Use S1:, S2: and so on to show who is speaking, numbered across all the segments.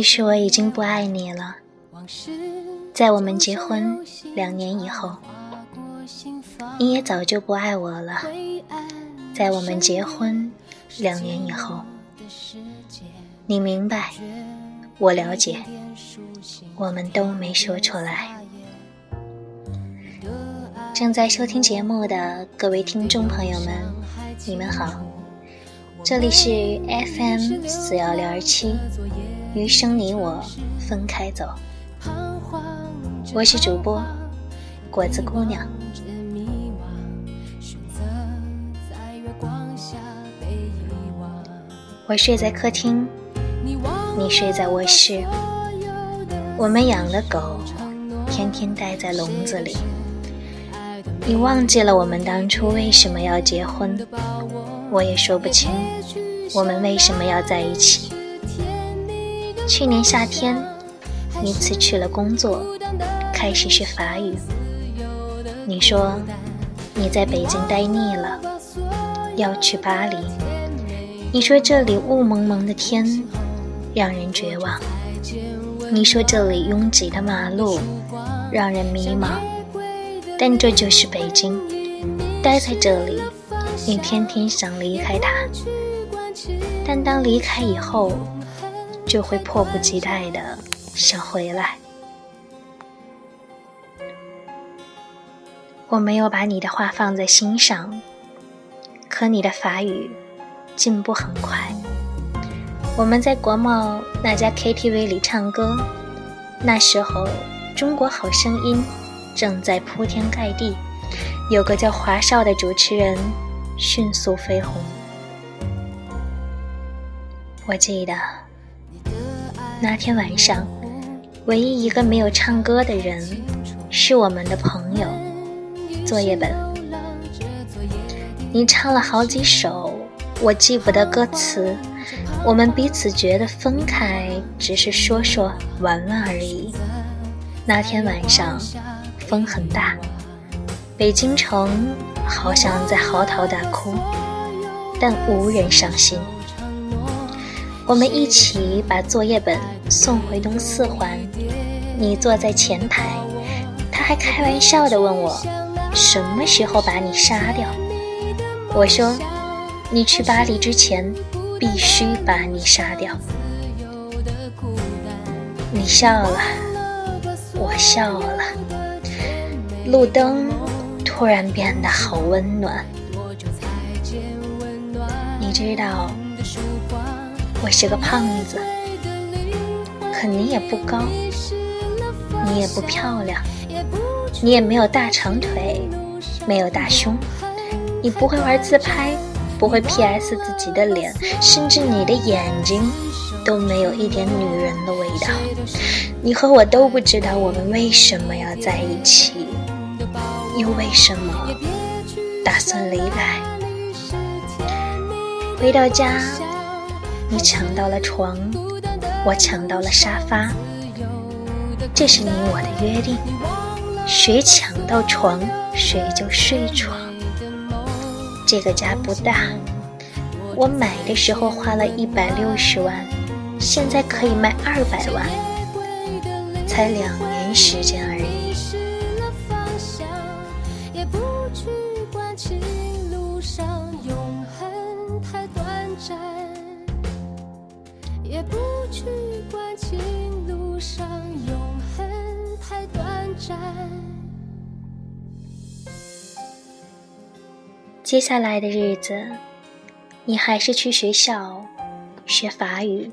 S1: 其实我已经不爱你了，在我们结婚两年以后，你也早就不爱我了。在我们结婚两年以后，你明白，我了解，我们都没说出来。正在收听节目的各位听众朋友们，你们好，这里是 FM 四幺六二七，余生你我分开走，我是主播果子姑娘。我睡在客厅，你睡在卧室，我们养了狗，天天待在笼子里。你忘记了我们当初为什么要结婚？我也说不清，我们为什么要在一起。去年夏天，你辞去了工作，开始学法语。你说你在北京待腻了，要去巴黎。你说这里雾蒙蒙的天让人绝望。你说这里拥挤的马路让人迷茫。但这就是北京，待在这里，你天天想离开它，但当离开以后，就会迫不及待的想回来。我没有把你的话放在心上，可你的法语进步很快。我们在国贸那家 KTV 里唱歌，那时候《中国好声音》。正在铺天盖地，有个叫华少的主持人迅速飞红。我记得那天晚上，唯一一个没有唱歌的人是我们的朋友作业本。你唱了好几首，我记不得歌词。我们彼此觉得分开只是说说玩玩而已。那天晚上。风很大，北京城好像在嚎啕大哭，但无人伤心。我们一起把作业本送回东四环，你坐在前排，他还开玩笑地问我，什么时候把你杀掉？我说，你去巴黎之前必须把你杀掉。你笑了，我笑了。路灯突然变得好温暖。你知道，我是个胖子，可你也不高，你也不漂亮，你也没有大长腿，没有大胸，你不会玩自拍，不会 PS 自己的脸，甚至你的眼睛都没有一点女人的味道。你和我都不知道我们为什么要在一起。又为什么打算离开？回到家，你抢到了床，我抢到了沙发。这是你我的约定，谁抢到床，谁就睡床。这个家不大，我买的时候花了一百六十万，现在可以卖二百万，才两年时间而已。接下来的日子，你还是去学校学法语，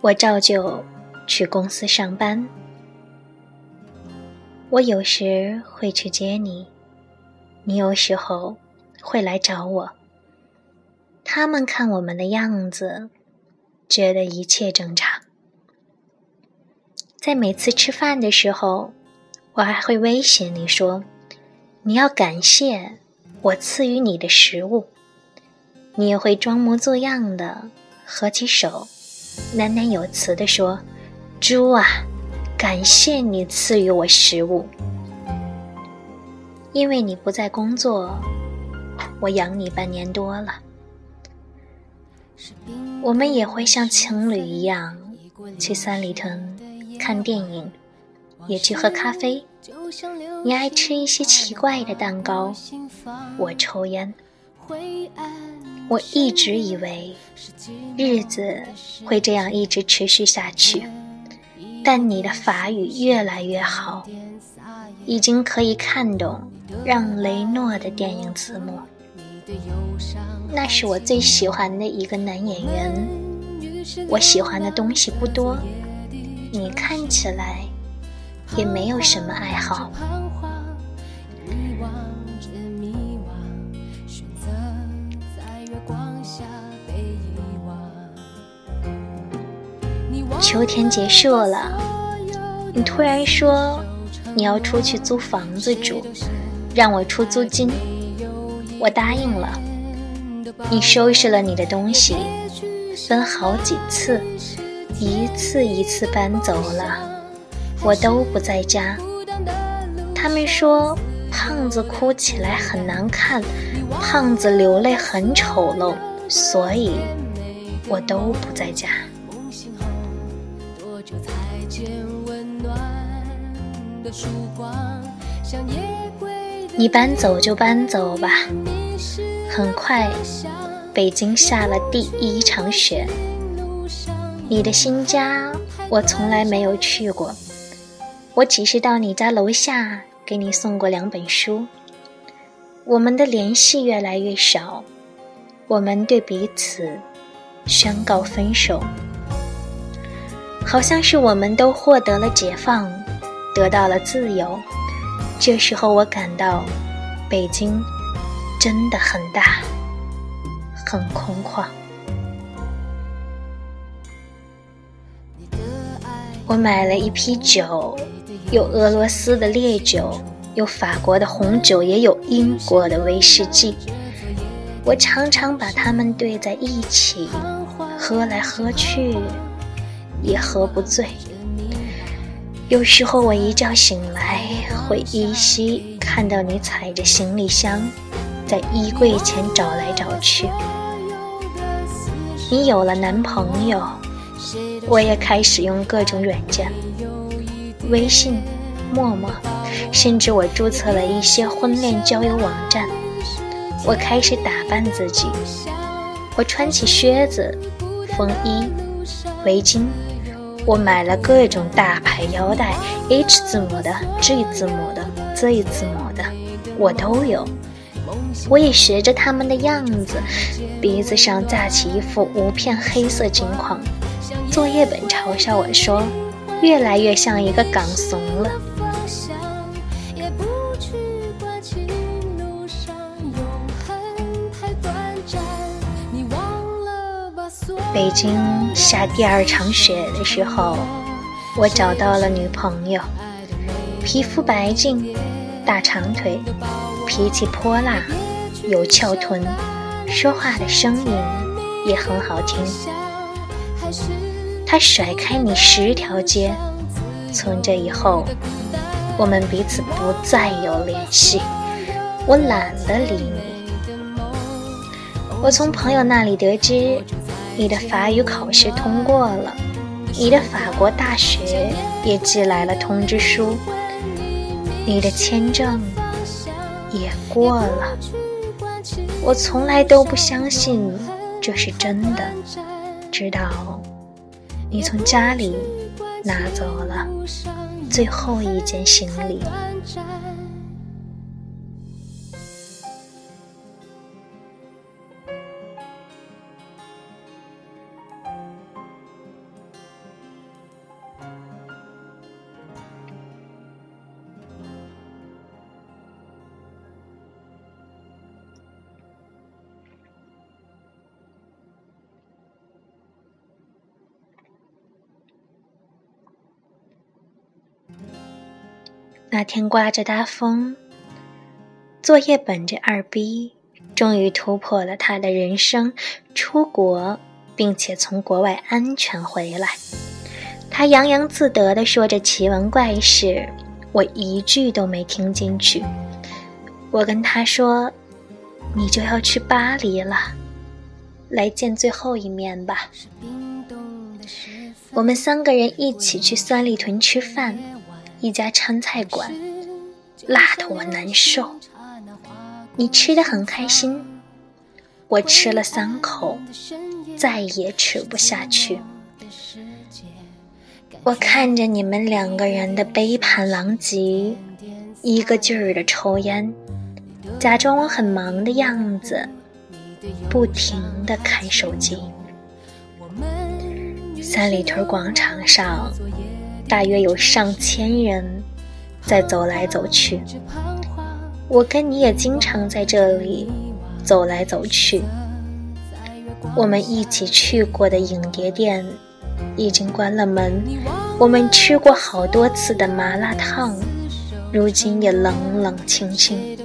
S1: 我照旧去公司上班。我有时会去接你，你有时候会来找我。他们看我们的样子，觉得一切正常。在每次吃饭的时候，我还会威胁你说：“你要感谢。”我赐予你的食物，你也会装模作样的合起手，喃喃有词地说：“猪啊，感谢你赐予我食物，因为你不在工作，我养你半年多了。”我们也会像情侣一样去三里屯看电影，也去喝咖啡。你爱吃一些奇怪的蛋糕，我抽烟。我一直以为日子会这样一直持续下去，但你的法语越来越好，已经可以看懂让雷诺的电影字幕。那是我最喜欢的一个男演员。我喜欢的东西不多，你看起来也没有什么爱好。秋天结束了，你突然说你要出去租房子住，让我出租金，我答应了。你收拾了你的东西，分好几次，一次一次搬走了，我都不在家。他们说胖子哭起来很难看，胖子流泪很丑陋，所以我都不在家。你搬走就搬走吧。很快，北京下了第一场雪。你的新家我从来没有去过，我只是到你家楼下给你送过两本书。我们的联系越来越少，我们对彼此宣告分手，好像是我们都获得了解放，得到了自由。这时候，我感到北京真的很大，很空旷。我买了一批酒，有俄罗斯的烈酒，有法国的红酒，也有英国的威士忌。我常常把它们兑在一起，喝来喝去，也喝不醉。有时候我一觉醒来，会依稀看到你踩着行李箱，在衣柜前找来找去。你有了男朋友，我也开始用各种软件，微信、陌陌，甚至我注册了一些婚恋交友网站。我开始打扮自己，我穿起靴子、风衣、围巾。我买了各种大牌腰带，H 字母的、G 字母的、Z 字母的，我都有。我也学着他们的样子，鼻子上架起一副无片黑色金框。作业本嘲笑我说，越来越像一个港怂了。北京下第二场雪的时候，我找到了女朋友，皮肤白净，大长腿，脾气泼辣，有翘臀，说话的声音也很好听。他甩开你十条街，从这以后，我们彼此不再有联系，我懒得理你。我从朋友那里得知。你的法语考试通过了，你的法国大学也寄来了通知书，你的签证也过了。我从来都不相信这是真的，直到你从家里拿走了最后一件行李。那天刮着大风，作业本这二逼终于突破了他的人生，出国，并且从国外安全回来。他洋洋自得地说着奇闻怪事，我一句都没听进去。我跟他说：“你就要去巴黎了，来见最后一面吧。”我们三个人一起去三里屯吃饭，一家川菜馆，辣的我难受。你吃的很开心，我吃了三口，再也吃不下去。我看着你们两个人的杯盘狼藉，一个劲儿的抽烟，假装我很忙的样子，不停的看手机。三里屯广场上，大约有上千人在走来走去。我跟你也经常在这里走来走去。我们一起去过的影碟店已经关了门，我们吃过好多次的麻辣烫，如今也冷冷清清。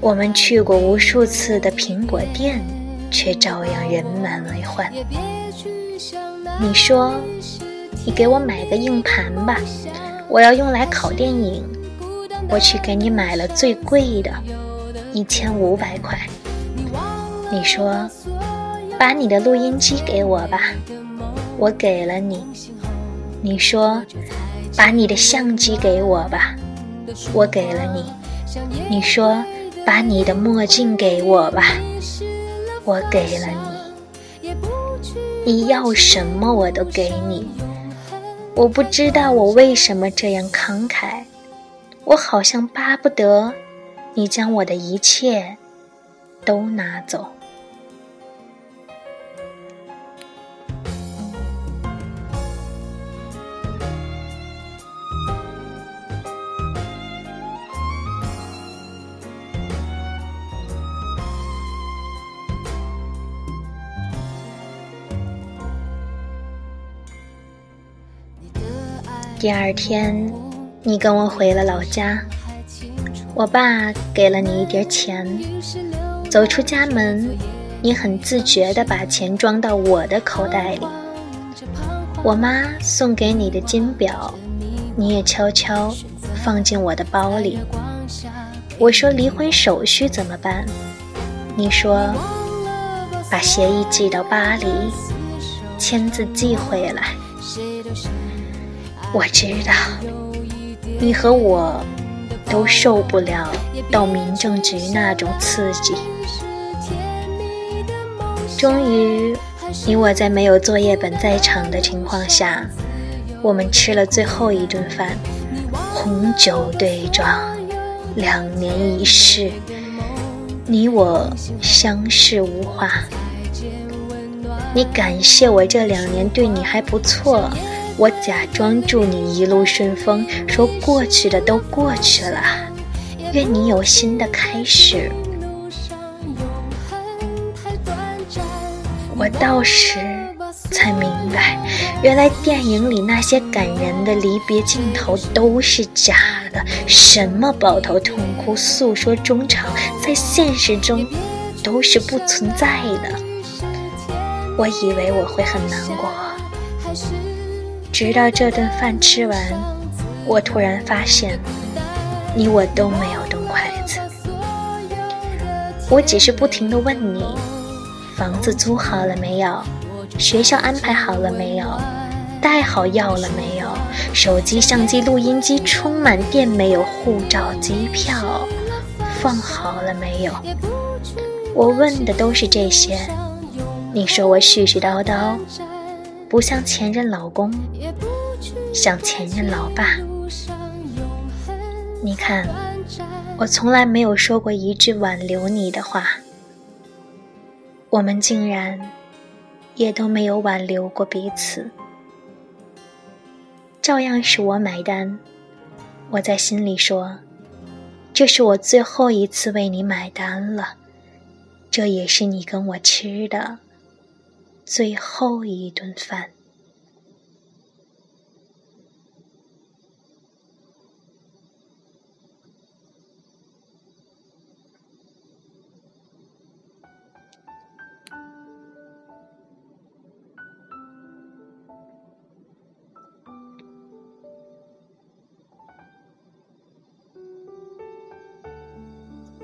S1: 我们去过无数次的苹果店，却照样人满为患。你说，你给我买个硬盘吧，我要用来拷电影。我去给你买了最贵的，一千五百块。你说，把你的录音机给我吧，我给了你。你说，把你的相机给我吧，我给了你。你说，把你的墨镜给我吧，我给了你。你要什么我都给你，我不知道我为什么这样慷慨，我好像巴不得你将我的一切都拿走。第二天，你跟我回了老家，我爸给了你一叠钱。走出家门，你很自觉地把钱装到我的口袋里。我妈送给你的金表，你也悄悄放进我的包里。我说离婚手续怎么办？你说把协议寄到巴黎，签字寄回来。我知道，你和我都受不了到民政局那种刺激。终于，你我在没有作业本在场的情况下，我们吃了最后一顿饭，红酒对撞，两年一世，你我相视无话。你感谢我这两年对你还不错。我假装祝你一路顺风，说过去的都过去了，愿你有新的开始。我到时才明白，原来电影里那些感人的离别镜头都是假的，什么抱头痛哭、诉说衷肠，在现实中都是不存在的。我以为我会很难过。直到这顿饭吃完，我突然发现，你我都没有动筷子。我只是不停地问你：房子租好了没有？学校安排好了没有？带好药了没有？手机、相机、录音机充满电没有？护照、机票放好了没有？我问的都是这些。你说我絮絮叨叨。不像前任老公，像前任老爸。你看，我从来没有说过一句挽留你的话，我们竟然也都没有挽留过彼此，照样是我买单。我在心里说，这是我最后一次为你买单了，这也是你跟我吃的。最后一顿饭。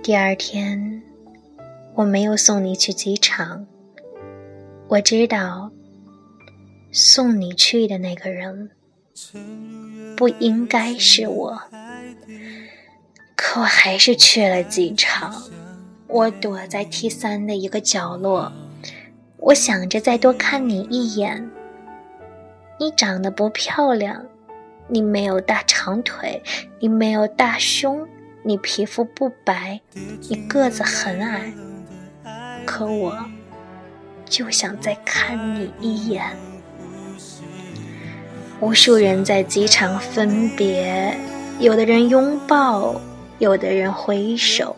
S1: 第二天，我没有送你去机场。我知道，送你去的那个人不应该是我，可我还是去了机场。我躲在 T 三的一个角落，我想着再多看你一眼。你长得不漂亮，你没有大长腿，你没有大胸，你皮肤不白，你个子很矮，可我就想再看你一眼。无数人在机场分别，有的人拥抱，有的人挥手。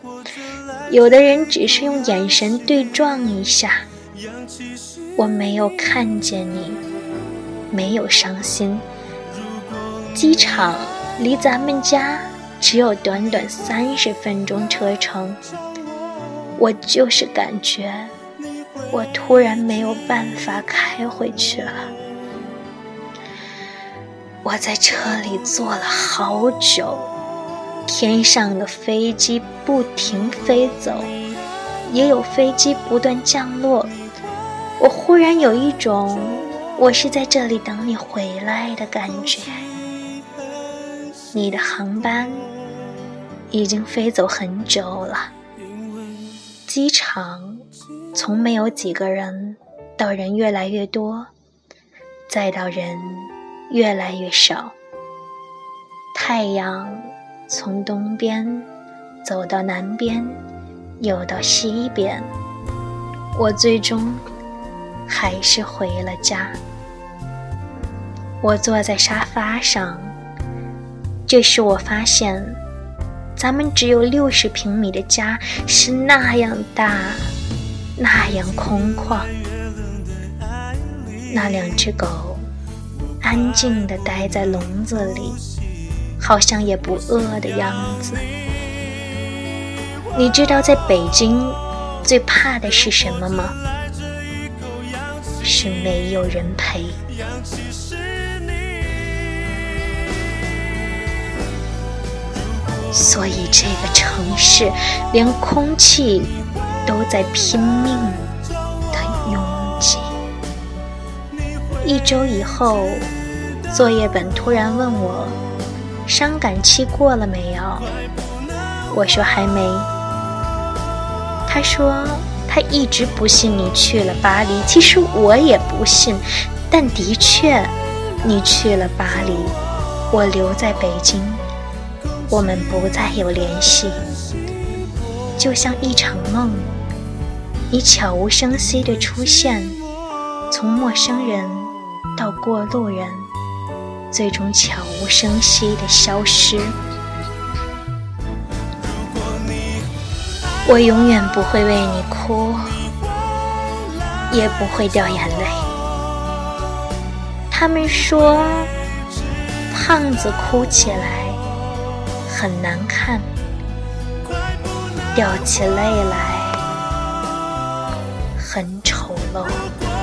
S1: 有的人只是用眼神对撞一下，我没有看见你，没有伤心。机场离咱们家只有短短三十分钟车程，我就是感觉我突然没有办法开回去了。我在车里坐了好久。天上的飞机不停飞走，也有飞机不断降落。我忽然有一种我是在这里等你回来的感觉。你的航班已经飞走很久了，机场从没有几个人到人越来越多，再到人越来越少。太阳。从东边走到南边，又到西边，我最终还是回了家。我坐在沙发上，这时我发现，咱们只有六十平米的家是那样大，那样空旷。那两只狗安静地待在笼子里。好像也不饿的样子。你知道在北京最怕的是什么吗？是没有人陪。所以这个城市连空气都在拼命的拥挤。一周以后，作业本突然问我。伤感期过了没有？我说还没。他说他一直不信你去了巴黎，其实我也不信，但的确，你去了巴黎，我留在北京，我们不再有联系，就像一场梦，你悄无声息的出现，从陌生人到过路人。最终悄无声息的消失。我永远不会为你哭，也不会掉眼泪。他们说，胖子哭起来很难看，掉起泪来很丑陋。